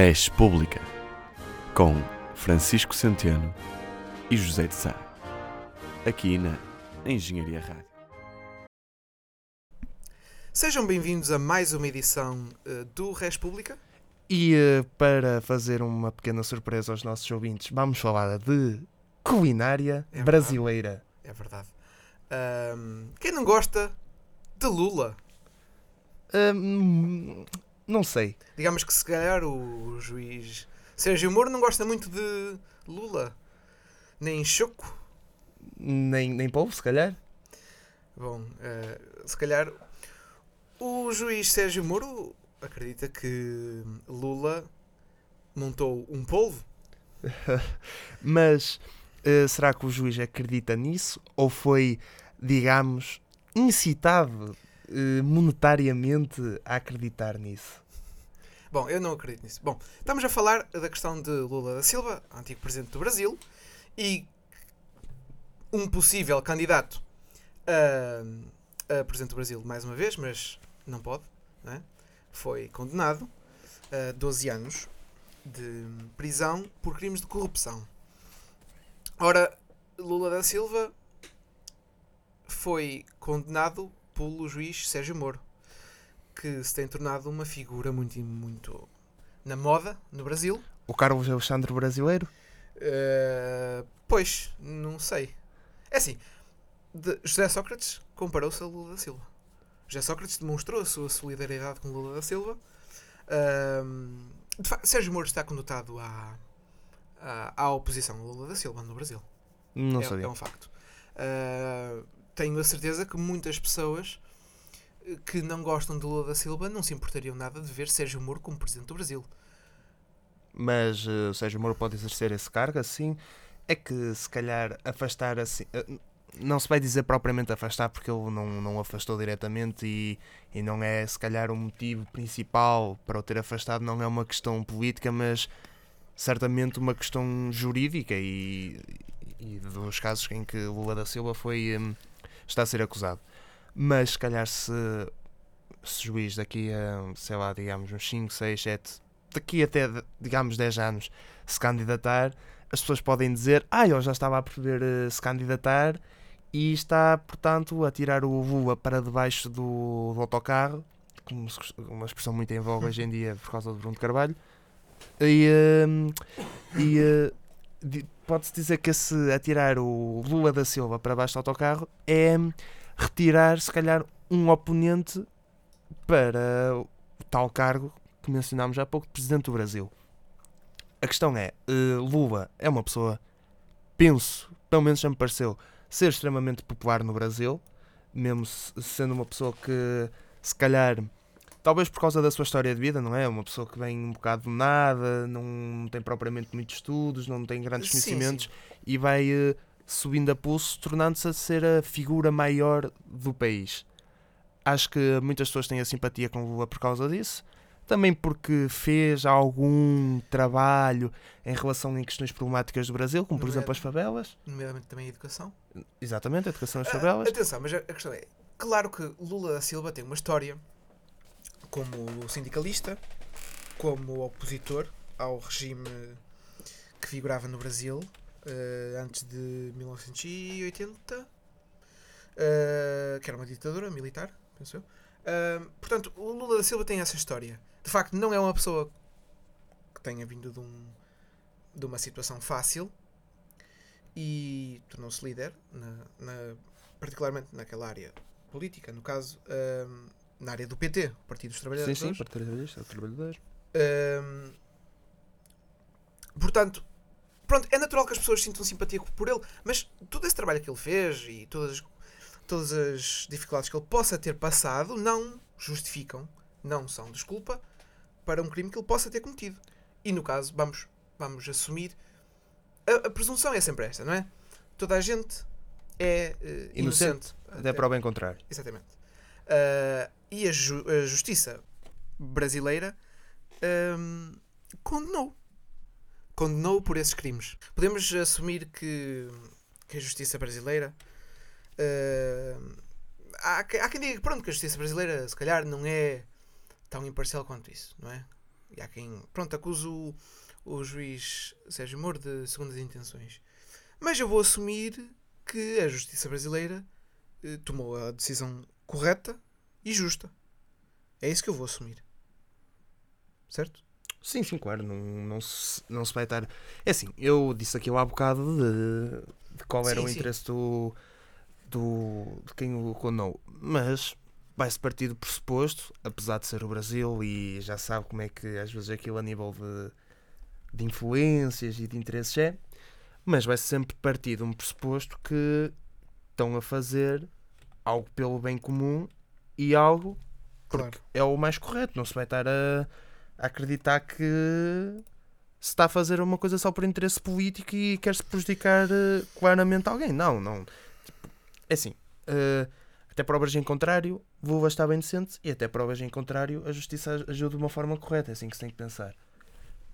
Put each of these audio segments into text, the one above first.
Res Pública, com Francisco Centeno e José de Sá, aqui na Engenharia Rádio. Sejam bem-vindos a mais uma edição uh, do Res Pública. E uh, para fazer uma pequena surpresa aos nossos ouvintes, vamos falar de culinária É brasileira. É verdade. Quem não gosta de Lula? Não sei. Digamos que se calhar o juiz Sérgio Moro não gosta muito de Lula. Nem Choco. Nem, nem povo, se calhar. Bom, eh, se calhar o juiz Sérgio Moro acredita que Lula montou um polvo. Mas uh, será que o juiz acredita nisso? Ou foi, digamos, incitado uh, monetariamente a acreditar nisso? Bom, eu não acredito nisso. Bom, estamos a falar da questão de Lula da Silva, antigo presidente do Brasil, e um possível candidato a, a presidente do Brasil mais uma vez, mas não pode, não é? foi condenado a 12 anos de prisão por crimes de corrupção. Ora, Lula da Silva foi condenado pelo juiz Sérgio Moro, que se tem tornado uma figura muito, muito na moda no Brasil. O Carlos Alexandre brasileiro? Uh, pois, não sei. É assim, José Sócrates comparou-se a Lula da Silva. José Sócrates demonstrou a sua solidariedade com Lula da Silva. Facto, Sérgio Moro está conotado à, à, à oposição a Lula da Silva no Brasil. Não é, sabia. é um facto. Ah, tenho a certeza que muitas pessoas eh, que não gostam de Lula da Silva não se importariam nada de ver Sérgio Moro como presidente do Brasil. Mas uh, Sérgio Moro pode exercer esse cargo assim? É que se calhar afastar assim. uh, não se vai dizer propriamente afastar porque ele não, não afastou diretamente e, e não é se calhar o motivo principal para o ter afastado, não é uma questão política, mas certamente uma questão jurídica e, e dos casos em que Lula da Silva foi hum, está a ser acusado. Mas se calhar se, se juiz daqui a, sei lá, digamos, uns 5, 6, 7, daqui até, digamos, 10 anos, se candidatar, as pessoas podem dizer, ah, eu já estava a prever eh, se candidatar e está, portanto, a tirar o Lula para debaixo do, do autocarro, uma expressão muito em voga hoje em dia por causa do Bruno Carvalho, e, hum, e di- pode-se dizer que esse atirar o Lula da Silva para baixo do autocarro é retirar, se calhar, um oponente para o tal cargo que mencionámos há pouco, de Presidente do Brasil. A questão é, eh, Lula é uma pessoa, penso, pelo menos já me pareceu, ser extremamente popular no Brasil, mesmo se- sendo uma pessoa que, se calhar, talvez por causa da sua história de vida, não é? Uma pessoa que vem um bocado do nada, não tem propriamente muitos estudos, não tem grandes Sim, conhecimentos e vai eh, subindo a pulso, tornando-se a ser a figura maior do país. Acho que muitas pessoas têm a simpatia com Lula por causa disso. Também porque fez algum trabalho em relação em questões problemáticas do Brasil, como por exemplo as favelas. Nomeadamente também a educação. Exatamente, a educação das Ah, favelas. atenção, mas a questão é: claro que Lula da Silva tem uma história como sindicalista, como opositor ao regime que figurava no Brasil eh, antes de 1980, eh, que era uma ditadura militar, penso eu. Ah, portanto, o Lula da Silva tem essa história. De facto, não é uma pessoa que tenha vindo de, um, de uma situação fácil e tornou-se líder, na, na- particularmente naquela área política, no caso, ahm, na área do PT, o Partido dos Sim, Trabalhadores. sim, para trabalhadores, trabalhadores. Ahm, portanto, pronto, é natural que as pessoas sintam simpatia por ele, mas todo esse trabalho que ele fez e todas, as- todas as dificuldades que ele possa ter passado não justificam, não são desculpa para um crime que ele possa ter cometido. E no caso, vamos, vamos assumir. A, a presunção é sempre esta, não é? Toda a gente é eh, inocente. Até para o bem contrário. Exatamente. Ah, e a, ju- a justiça brasileira ahm, condenou. Condenou por esses crimes. Podemos assumir que, que a justiça brasileira. ahm, há, há quem diga que, pronto, que a justiça brasileira, se calhar, não é tão imparcial quanto isso, não é? E há quem, pronto, acuse o, o juiz Sérgio Moro de segundas intenções. Mas eu vou assumir que a justiça brasileira eh, tomou a decisão correta e justa. É isso que eu vou assumir. Certo? Sim, sim, claro, não, não, se, não se vai estar. É assim, eu disse aquilo há bocado de, de qual era Sim, o sim. interesse do, do, de quem o condenou, mas vai-se partir do pressuposto, apesar de ser o Brasil e já sabe como é que às vezes aquilo a nível de, de influências e de interesses é, mas vai-se sempre partir de um pressuposto que estão a fazer algo pelo bem comum e algo porque Claro. é o mais correto. Não se vai estar a, a acreditar que se está a fazer uma coisa só por interesse político e quer-se prejudicar eh, claramente alguém. Não, não. Tipo, é assim. eh, até provas em contrário, Vulva está bem decente e até provas em contrário, a justiça agiu de uma forma correta. É assim que se tem que pensar.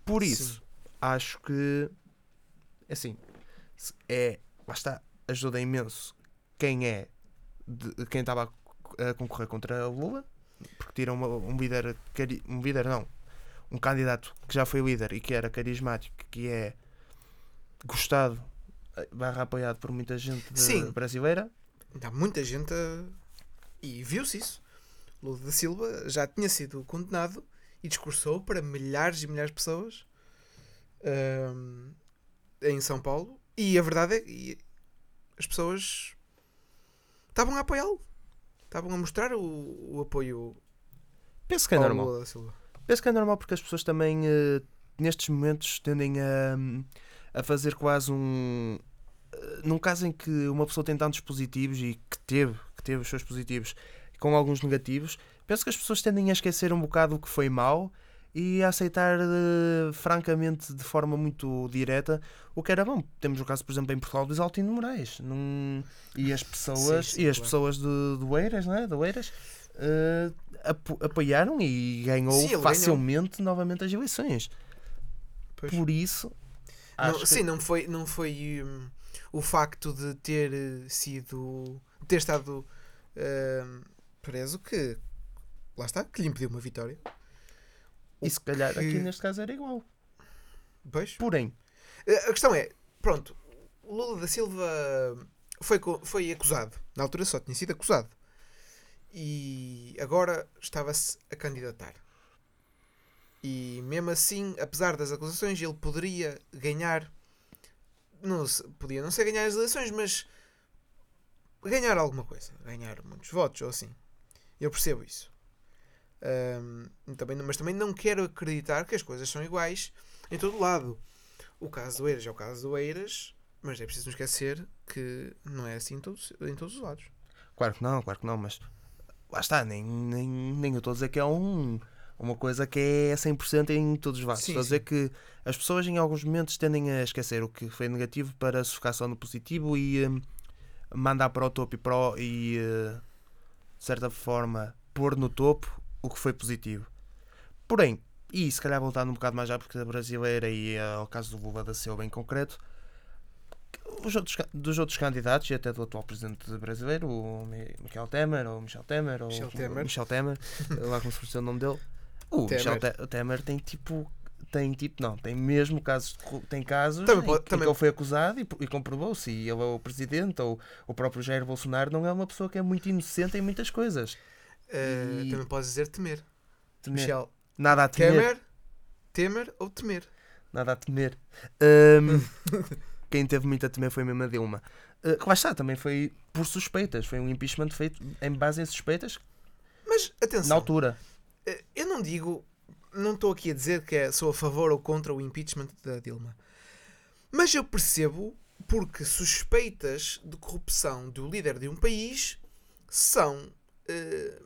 Por isso, Sim. acho que. Assim. se- É. Lá está. Ajuda imenso quem é. De- quem estava a, concorrer contra o Lula porque tiram um líder, um líder não, um candidato que já foi líder e que era carismático, que é gostado, eh, barra apoiado por muita gente Sim. brasileira. Há muita gente a... E viu-se isso. Lula da Silva já tinha sido condenado e discursou para milhares e milhares de pessoas ahm, em São Paulo. E a verdade é que as pessoas estavam a apoiá-lo. Estavam a mostrar o, o apoio Penso que é ao normal. Lula da Silva. Penso que é normal porque as pessoas também, eh, nestes momentos, tendem a, a fazer quase um. eh, Num caso em que uma pessoa tem tantos positivos e que teve, que teve os seus positivos com alguns negativos, penso que as pessoas tendem a esquecer um bocado o que foi mau e a aceitar eh, francamente de forma muito direta o que era bom. Temos o caso, por exemplo, em Portugal do Isaltino Moraes. Num... E as pessoas, Sim, sim, e as claro. pessoas de, do Eiras, não é? Do Eiras, eh, apo- apoiaram e ganhou Sim, ele ganhou. facilmente novamente as eleições. Pois. Por isso, Não, que- Sim, não foi, não foi hum, o facto de ter eh, sido. ter estado preso que. lá está, que lhe impediu uma vitória. E se calhar que- aqui neste caso era igual. Pois. Porém, Eh, A questão é, pronto, Lula da Silva foi, foi acusado. Na altura só tinha sido acusado. E agora estava-se a candidatar. E mesmo assim, apesar das acusações, ele poderia ganhar. Não, podia não ser ganhar as eleições, mas ganhar alguma coisa. Ganhar muitos votos ou assim. Eu percebo isso. Ahm, também, mas também não quero acreditar que as coisas são iguais em todo lado. O caso do Eiras é o caso do Eiras, mas é preciso não esquecer que não é assim em todos, em todos os lados. claro que não, claro que não, mas lá está, nem, nem, nem eu estou a dizer que é um, uma coisa que é 100% em todos os lados. Estou a dizer que as pessoas em alguns momentos tendem a esquecer o que foi negativo para se focar só no positivo e hum, mandar para o topo e, para o- e eh, de certa forma pôr no topo o que foi positivo. Porém, e se calhar voltando um bocado mais já porque a brasileira e eh, ao caso do Lula da Silva em concreto, os outros, dos outros candidatos e até do atual presidente brasileiro, o Mi- Michel Temer, ou Michel Temer, ou Michel Temer. Michel Temer, lá como se fosse o nome dele. O Michel Temer. Te- Temer tem tipo. Tem tipo, não, tem mesmo casos, tem casos Também em, pode- em também- que ele foi acusado e, e comprovou-se. E ele é o presidente, ou o próprio Jair Bolsonaro não é uma pessoa que é muito inocente em muitas coisas. Uh, E- Também podes dizer temer. Temer. Michel, Nada a temer. temer, temer ou temer. Nada a temer. Ahm, quem teve muito a temer foi mesmo a Dilma. Uh, que lá está, também foi por suspeitas. Foi um impeachment feito em base em suspeitas Mas atenção, na altura. uh, eu não digo, não estou aqui a dizer que é- sou a favor ou contra o impeachment da Dilma. Mas eu percebo porque suspeitas de corrupção do líder de um país são uh,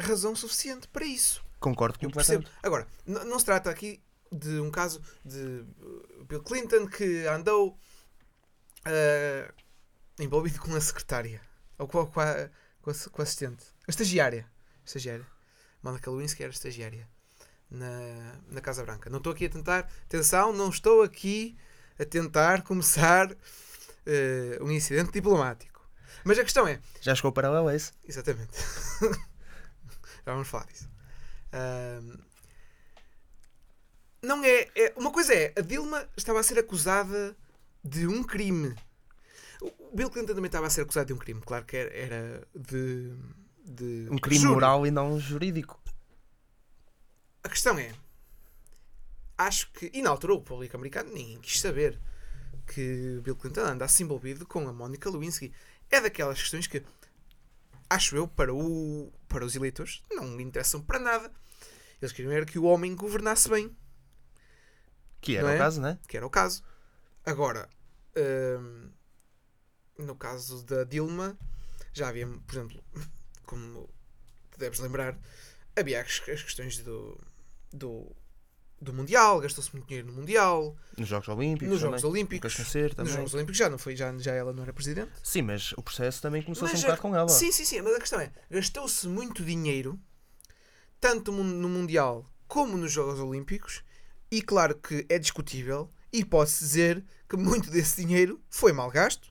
razão suficiente para isso. Concordo Eu percebo. Agora, não se trata aqui de um caso de uh, Bill Clinton que andou uh, envolvido com a secretária ou com a, com a, com a, com assistente, a estagiária. A estagiária. Monica Lewinsky era estagiária na, na Casa Branca. Não estou aqui a tentar, atenção, não estou aqui a tentar começar uh, um incidente diplomático. Mas a questão é, Já chegou o paralelo a esse? Exatamente. Já vamos falar disso. Ahm, Não é, é. Uma coisa é, a Dilma estava a ser acusada de um crime. O Bill Clinton também estava a ser acusado de um crime. Claro que era, de, de. Um crime moral e não jurídico. A questão é. Acho que. E na altura o público americano nem quis saber que Bill Clinton andasse envolvido com a Monica Lewinsky. É daquelas questões que. Acho eu, para, o, para os eleitores, não lhe interessam para nada. Eles queriam era que o homem governasse bem. Que era Não o é? caso, né? que era o caso. Agora, hum, no caso da Dilma, já havia, por exemplo, como te deves lembrar, havia as, as questões do, do, do Mundial, gastou-se muito dinheiro no Mundial, Nos Jogos Olímpicos. nos também. Jogos Olímpicos. Esquecer Nos. Jogos Olímpicos já não foi, já, já ela não era presidente. Sim, mas o processo também começou a Mas a- bocado com ela. Sim, sim, sim, mas a questão é, gastou-se muito dinheiro, tanto no Mundial como nos Jogos Olímpicos, e claro que é discutível, e pode-se dizer que muito desse dinheiro foi mal gasto.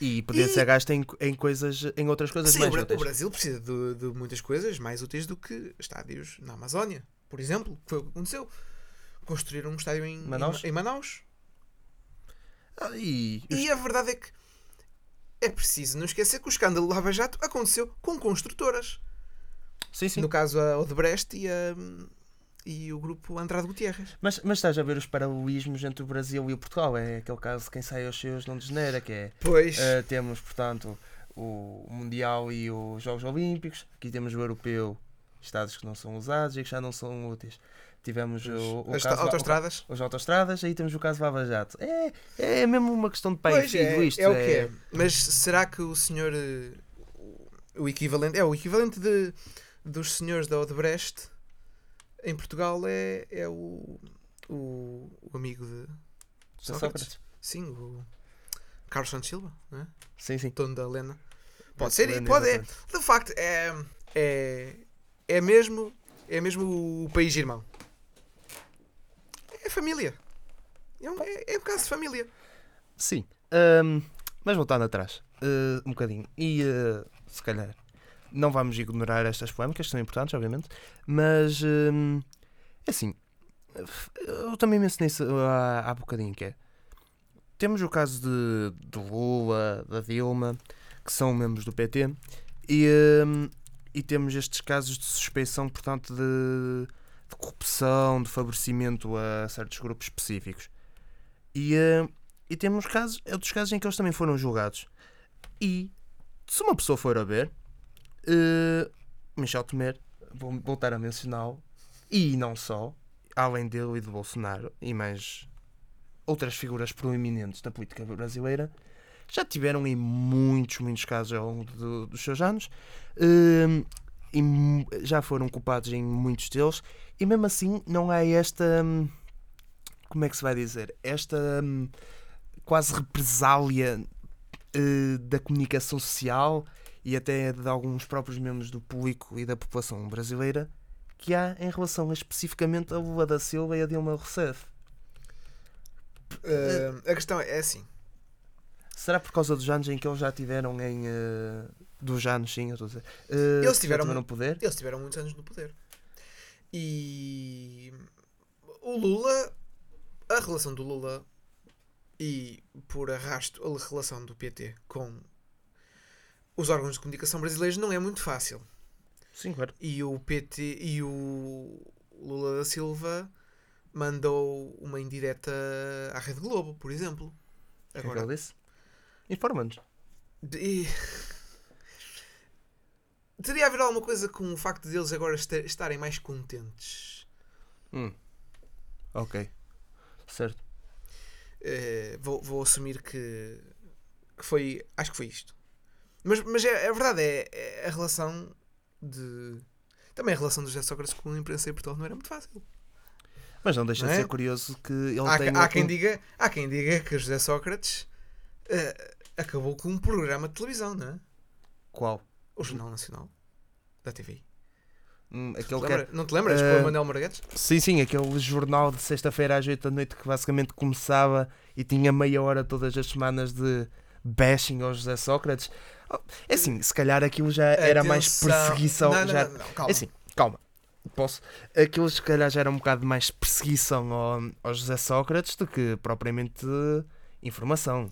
E podia E- ser gasto em, em coisas, em outras coisas Sim, mais o, úteis. o Brasil precisa de, de muitas coisas mais úteis do que estádios na Amazónia, por exemplo, que foi o que aconteceu. Construíram um estádio em em Manaus? em Manaus. Ah, e, E a verdade é que é preciso não esquecer que o escândalo Lava Jato aconteceu com construtoras. Sim, sim. No caso, a Odebrecht e, a, e o grupo Andrade Gutierrez. Mas, mas estás a ver os paralelismos entre o Brasil e o Portugal. É aquele caso de quem sai aos seus não degenera, que é Pois. Uh, temos, portanto, o Mundial e os Jogos Olímpicos. Aqui temos o Europeu, estados que não são usados e que já não são úteis. Tivemos o, o as caso, autoestradas. o- os autostradas, aí temos o caso Lava Jato. É, é mesmo uma questão de pai e Pois filho é, isto. é o que é. Mas será que o senhor. eh, O equivalente. É o equivalente de, dos senhores da Odebrecht em Portugal é, é o, o. o amigo de. Sócrates. Sócrates. Sim, o. Carlos Santos Silva, não é? Sim, sim. dono da Lena. Pode ser, e Excelente, pode. É, de facto, é, é, é, mesmo, é mesmo o país irmão. É família. É um, é, é um caso de família. Sim. Ahm, mas voltando atrás, uh, um bocadinho. E uh, se calhar não vamos ignorar estas polémicas, que são importantes, obviamente, mas hum, é assim. Eu também mencionei isso há, há bocadinho que é. Temos o caso de, de Lula, da Dilma, que são membros do PT, e, e temos estes casos de suspeição, portanto, de, de corrupção, de favorecimento a certos grupos específicos. E, hum, e temos casos, outros casos em que eles também foram julgados. E se uma pessoa for a ver, eh, Michel Temer, vou voltar a mencioná-lo, e não só, além dele e do Bolsonaro, e mais outras figuras proeminentes da política brasileira, já tiveram em muitos, muitos casos ao longo do- dos seus anos, eh, e já foram culpados em muitos deles, e mesmo assim não há esta. hum, Como é que se vai dizer? Esta hum, quase represália eh, da comunicação social e até de alguns próprios membros do público e da população brasileira que há em relação especificamente a Lula da Silva e a Dilma Rousseff. Uh, a questão é assim. Será por causa dos anos em que eles já tiveram em. eh, dos anos, sim, eu estou a dizer. eh, Eles tiveram tiveram mu- poder? Eles tiveram muitos anos no poder. E o Lula, a relação do Lula e por arrasto a relação do PT com os órgãos de comunicação brasileiros não é muito fácil. Sim, claro. E o PT e o Lula da Silva mandou uma indireta à Rede Globo, por exemplo. O que é que Agora, ele disse? Informa-nos. de- Teria a ver alguma coisa com o facto de eles agora esta- estarem mais contentes. Hum. Ok. Certo. Eh, vou, vou assumir que, que foi. Acho que foi isto. Mas, mas é, é verdade, é, é a relação de. Também a relação do José Sócrates com a imprensa em Portugal não era muito fácil. Mas não deixa Não de é? ser curioso que ele Há, tenha. há quem um- diga, há quem diga que José Sócrates eh, acabou com um programa de televisão, não é? Qual? O Jornal Nacional da TV. Hum, Te aquele que lembra- era- Não te lembras? Com o Manuel Marguetes? Sim, sim, aquele jornal de sexta-feira às 8 da noite que basicamente começava e tinha meia hora todas as semanas de bashing ao José Sócrates. Oh, É assim, se calhar aquilo já era mais perseguição. Não, não, já... não, não, calma. É assim, calma. posso. Aquilo se calhar já era um bocado mais perseguição ao, ao José Sócrates do que propriamente informação.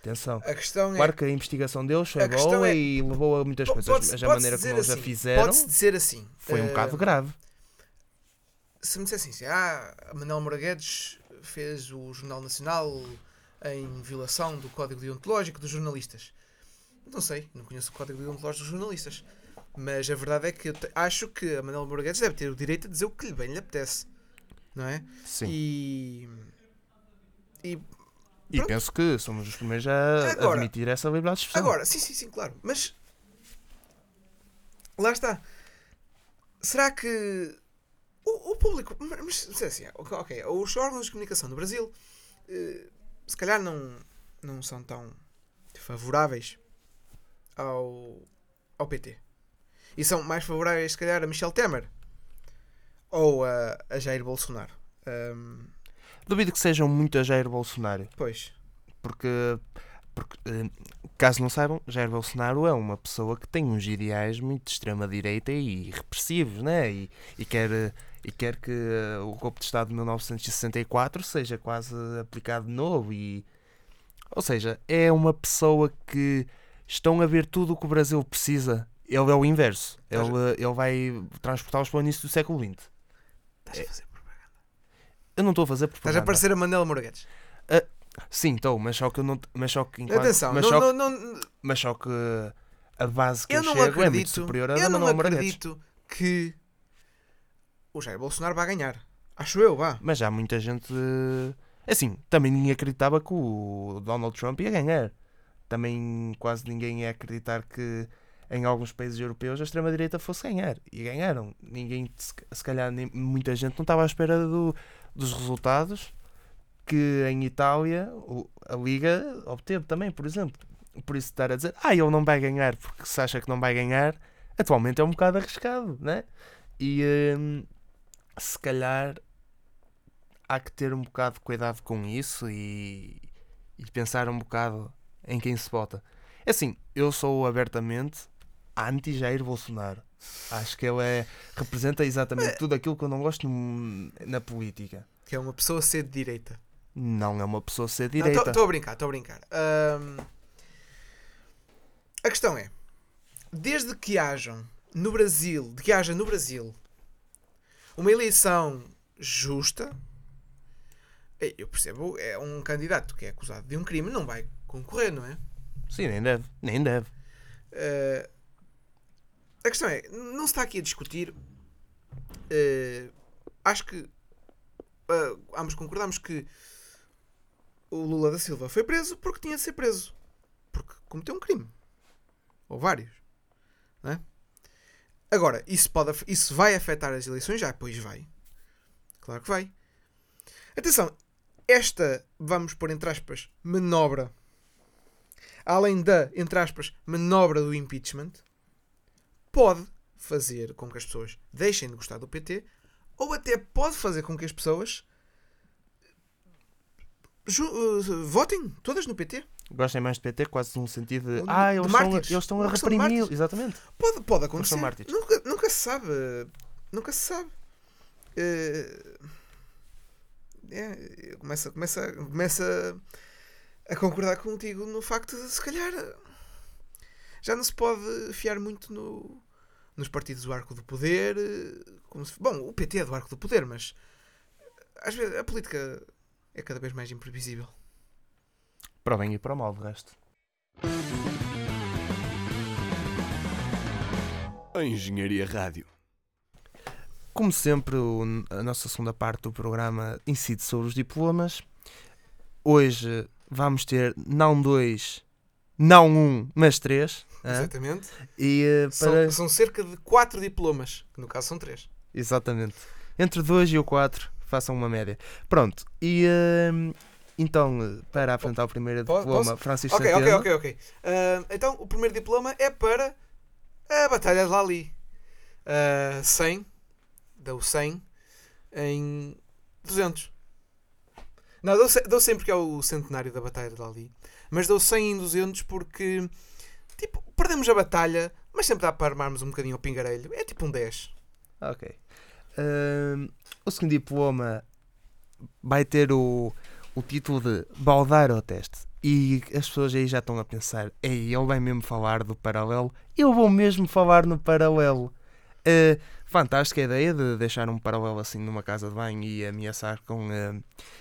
Atenção. A questão é. Claro que a investigação deles foi A boa é- e levou a muitas coisas, pode-se- mas a maneira como eles a assim, fizeram Pode-se dizer assim. foi um eh, bocado grave. Se me dissessem assim, ah, a Manuel Moura Guedes fez o Jornal Nacional em violação do Código Deontológico dos jornalistas. Não sei, não conheço o Código Deontológico dos jornalistas. Mas a verdade é que acho que a Manuel Moura Guedes deve ter o direito de dizer o que lhe bem lhe apetece. Não é? Sim. E. E E pronto. penso que somos os primeiros a Agora- admitir essa liberdade de expressão. Agora, sim, sim, sim, claro. Mas lá está. Será que o, o público. Mas, mas, assim, ok, os órgãos de comunicação do Brasil eh, se calhar não, não são tão favoráveis ao, ao PT. E são mais favoráveis, se calhar, a Michel Temer ou a, a Jair Bolsonaro. Ahm, Duvido que sejam muito a Jair Bolsonaro, pois, porque, porque eh, caso não saibam, Jair Bolsonaro é uma pessoa que tem uns ideais muito de extrema-direita e repressivos, né? E, e, quer, eh, e quer que eh, o golpe de Estado de 1964 seja quase aplicado de novo. E, ou seja, é uma pessoa que estão a ver tudo o que o Brasil precisa. Ele é o inverso. Ele, ele vai transportá-los para o início do século XX. estás a fazer propaganda. Eu não estou a fazer Estás a propaganda. parecer a Manela Moraguetes. Sim, estou, mas só que eu não. Mas só que enquanto, Atenção, mas, não, só, não, não, mas só que a base que eu, eu não chego é muito acredito, superior à eu da não Manuel Moraguetes. acredito que o Jair Bolsonaro vai ganhar. Acho eu, vá. Mas há muita gente. Assim, também ninguém acreditava que o Donald Trump ia ganhar. Também quase ninguém ia acreditar que em alguns países europeus a extrema-direita fosse ganhar. E ganharam. Ninguém, se se calhar, nem- muita gente não estava à espera do- dos resultados que em Itália a Liga obteve também, por exemplo. Por isso estar a dizer, ah, ele não vai ganhar porque se acha que não vai ganhar, atualmente é um bocado arriscado, né? E hum, se calhar há que ter um bocado de cuidado com isso e, e pensar um bocado em quem se vota. É Assim, eu sou abertamente anti-Jair Bolsonaro. Acho que ele é, representa exatamente tudo aquilo que eu não gosto no- na política. Que é uma pessoa ser de direita. Não é uma pessoa ser direita. Estou a brincar, estou a brincar. A questão é: desde que hajam no Brasil, de que haja no Brasil uma eleição justa, eh, eu percebo, é um candidato que é acusado de um crime, não vai concorrer, não é? Sim, nem deve. Nem deve. Eh, a questão é, não se está aqui a discutir. eh, acho que eh, ambos concordamos que o Lula da Silva foi preso porque tinha de ser preso. Porque cometeu um crime. Ou vários. Não é? Agora, isso, pode, isso vai afetar as eleições? Já, pois vai. Claro que vai. Atenção, esta, vamos pôr entre aspas, manobra além da, entre aspas, manobra do impeachment, pode fazer com que as pessoas deixem de gostar do PT ou até pode fazer com que as pessoas uh, votem todas no PT. Gostem mais de PT, quase num sentido de. Ah, de eles estão, eles estão a mártires. Exatamente. Pode, pode acontecer. Nunca, nunca se sabe. Nunca se sabe. Eh, é, começa, começa, começa a concordar contigo no facto de se calhar já não se pode fiar muito no, nos partidos do arco do poder. eh, Como se- bom, o PT é do arco do poder, mas às vezes a política é cada vez mais imprevisível. Para o bem e para o mal, de resto. A Engenharia Rádio. Como sempre, a nossa segunda parte do programa incide sobre os diplomas. Hoje vamos ter não dois, não um, mas três. Exatamente. E eh, São, para... são cerca de 4 diplomas, que no caso são 3. Exatamente. Entre 2 e o 4, façam uma média. Pronto, e eh, então, para apresentar o primeiro Po- diploma, posso? Francisco Ok, ok, ok, ok. Ah, então, o primeiro diploma é para a Batalha de Lali. Uh, 100, deu 100 em 200. Não, deu 100, deu 100 porque é o centenário da Batalha de Lali. Mas deu 100 em 200 porque, tipo, perdemos a batalha, mas sempre dá para armarmos um bocadinho ao pingarelho. É tipo um 10. Ok. O segundo diploma vai ter o, o título de Baldar ao teste. E as pessoas aí já estão a pensar: Ei, ele vai mesmo falar do paralelo? Eu vou mesmo falar no paralelo. Ah, fantástica a ideia de deixar um paralelo assim numa casa de banho e ameaçar com ah,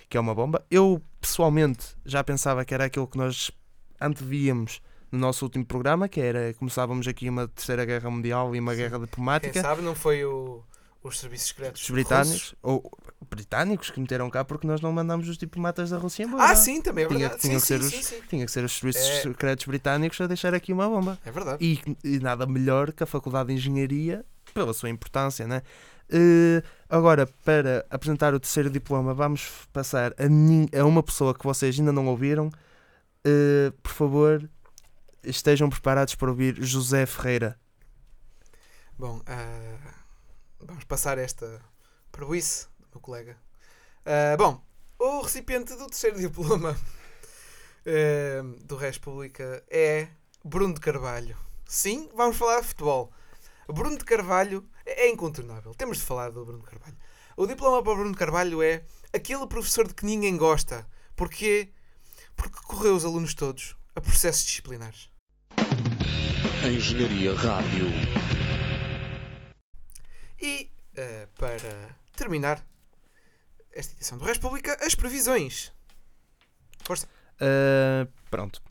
que é uma bomba. Eu pessoalmente já pensava que era aquilo que nós antevíamos no nosso último programa, que era começávamos aqui uma terceira guerra mundial e uma Sim. guerra Quem diplomática. sabe não foi o, os serviços secretos Os britânicos, ou britânicos que meteram cá porque nós não mandámos os diplomatas da Rússia embora. Ah, sim, também é Tinha- verdade. tinham sim, que sim, ser sim, sim. Tinha que ser os serviços É. secretos britânicos a deixar aqui uma bomba. É verdade. E, e nada melhor que a Faculdade de Engenharia, pela sua importância, né? Eh, agora, para apresentar o terceiro diploma, vamos passar a, a uma pessoa que vocês ainda não ouviram. Eh, por favor, estejam preparados para ouvir José Ferreira. Bom, ah, vamos passar esta prejuízo do meu colega. Bom, o recipiente do terceiro diploma do Res Pública é Bruno de Carvalho. Sim, vamos falar de futebol. Bruno de Carvalho é incontornável. Temos de falar do Bruno de Carvalho. O diploma para Bruno de Carvalho é aquele professor de que ninguém gosta. Porquê? Porque correu os alunos todos a processos disciplinares. Engenharia Rádio. E eh, para terminar esta edição do Res Pública, as previsões. Uh, pronto.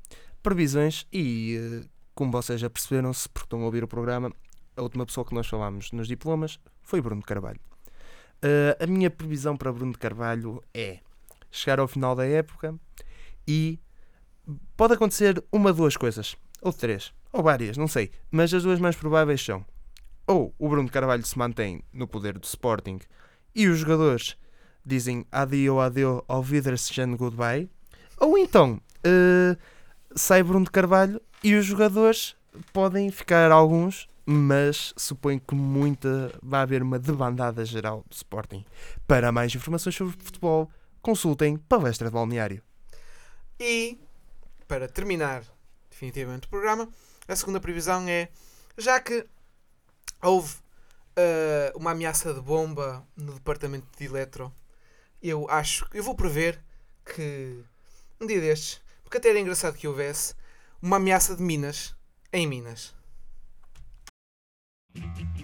Previsões e, uh, como vocês já perceberam, se porque estão a ouvir o programa, a última pessoa que nós falámos nos diplomas foi Bruno Carvalho. Uh, a minha previsão para Bruno Carvalho é chegar ao final da época e pode acontecer uma, duas coisas, ou três, ou várias, não sei, mas as duas mais prováveis são ou o Bruno Carvalho se mantém no poder do Sporting e os jogadores dizem adio, adio, ao Wiedersehen, goodbye, ou então eh, sai Bruno Carvalho e os jogadores podem ficar alguns, mas suponho que muita vai haver uma debandada geral do Sporting. Para mais informações sobre futebol, consultem Palestra de Balneário. E para terminar definitivamente o programa, a segunda previsão é já que houve eh, uma ameaça de bomba no departamento de eletro, eu acho, eu vou prever que um dia destes, porque até era engraçado que houvesse uma ameaça de minas em Minas. thank you